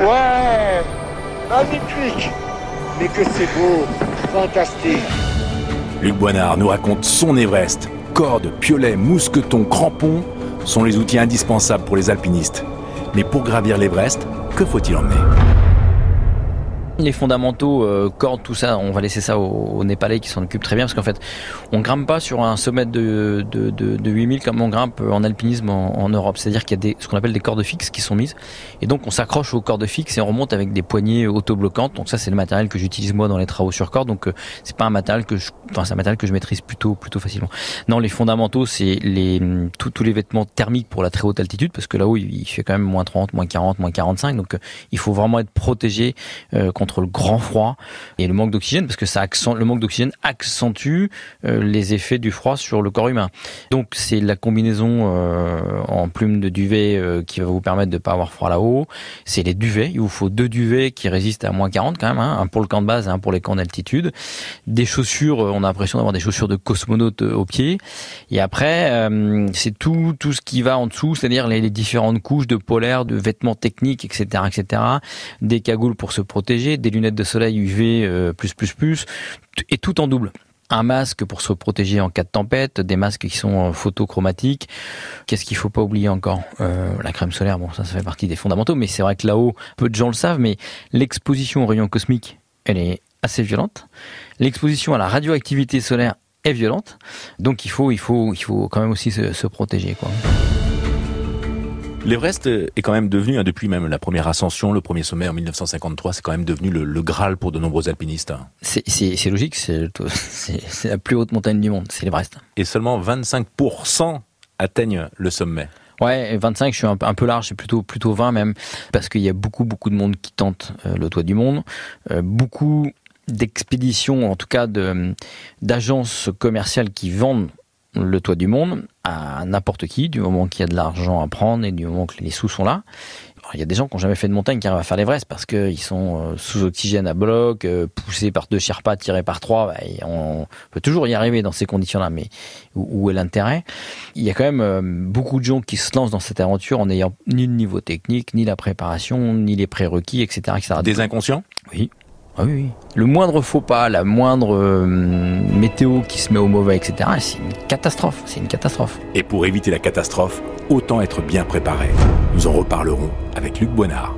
Ouais, magnifique. Mais que c'est beau, fantastique. Luc Boinard nous raconte son Everest. Cordes, piolets, mousquetons, crampons sont les outils indispensables pour les alpinistes. Mais pour gravir l'Everest, que faut-il emmener? Les fondamentaux, euh, cordes, tout ça, on va laisser ça aux, Népalais qui s'en occupent très bien parce qu'en fait, on grimpe pas sur un sommet de, de, de, de 8000 comme on grimpe en alpinisme en, Europe. C'est-à-dire qu'il y a des, ce qu'on appelle des cordes fixes qui sont mises et donc on s'accroche aux cordes fixes et on remonte avec des poignées autobloquantes. Donc ça, c'est le matériel que j'utilise moi dans les travaux sur corde. Donc euh, c'est pas un matériel que je, enfin c'est un matériel que je maîtrise plutôt plutôt facilement. Non, les fondamentaux, c'est les tous les vêtements thermiques pour la très haute altitude parce que là-haut il, fait quand même moins 30, moins 40, moins 45. Donc euh, il faut vraiment être protégé contre le grand froid et le manque d'oxygène parce que ça accent, le manque d'oxygène accentue euh, les effets du froid sur le corps humain. Donc c'est la combinaison euh, en plume de duvet euh, qui va vous permettre de pas avoir froid là-haut. C'est les duvets. Il vous faut deux duvets qui résistent à moins 40 quand même, hein, un pour le camp de base et un pour les camps d'altitude. Des chaussures, on a l'impression d'avoir des chaussures de cosmonaute aux pieds. Et après, c'est tout tout ce qui va en dessous, c'est-à-dire les, les différentes couches de polaire, de vêtements techniques, etc., etc. Des cagoules pour se protéger, des lunettes de soleil UV euh, et tout en double un masque pour se protéger en cas de tempête, des masques qui sont photochromatiques. Qu'est-ce qu'il faut pas oublier encore euh, La crème solaire, bon ça ça fait partie des fondamentaux, mais c'est vrai que là-haut, peu de gens le savent, mais l'exposition aux rayons cosmiques, elle est assez violente. L'exposition à la radioactivité solaire est violente, donc il faut il faut il faut quand même aussi se, protéger. L'Everest est quand même devenu, hein, depuis même la première ascension, le premier sommet en 1953, c'est quand même devenu le, Graal pour de nombreux alpinistes. C'est logique, c'est la plus haute montagne du monde, c'est l'Everest. Et seulement 25% atteignent le sommet. Ouais, 25, je suis un, peu large, c'est plutôt plutôt 20 même, parce qu'il y a beaucoup beaucoup de monde qui tente euh, le toit du monde, euh, beaucoup d'expéditions, en tout cas d'agences commerciales qui vendent le toit du monde à n'importe qui, du moment qu'il y a de l'argent à prendre et du moment que les sous sont là. il y a des gens qui n'ont jamais fait de montagne qui arrivent à faire l'Everest parce qu'ils sont euh, sous oxygène à bloc, euh, poussés par deux Sherpas, tirés par trois. Bah, on peut toujours y arriver dans ces conditions-là, mais où, est l'intérêt? Il y a quand même euh, beaucoup de gens qui se lancent dans cette aventure en n'ayant ni le niveau technique, ni la préparation, ni les prérequis, etc. etc. Des inconscients? Oui. Ah oui, Le moindre faux pas, la moindre euh, météo qui se met au mauvais, etc., c'est C'est une catastrophe. Et pour éviter la catastrophe, autant être bien préparé. Nous en reparlerons avec Luc Boinard.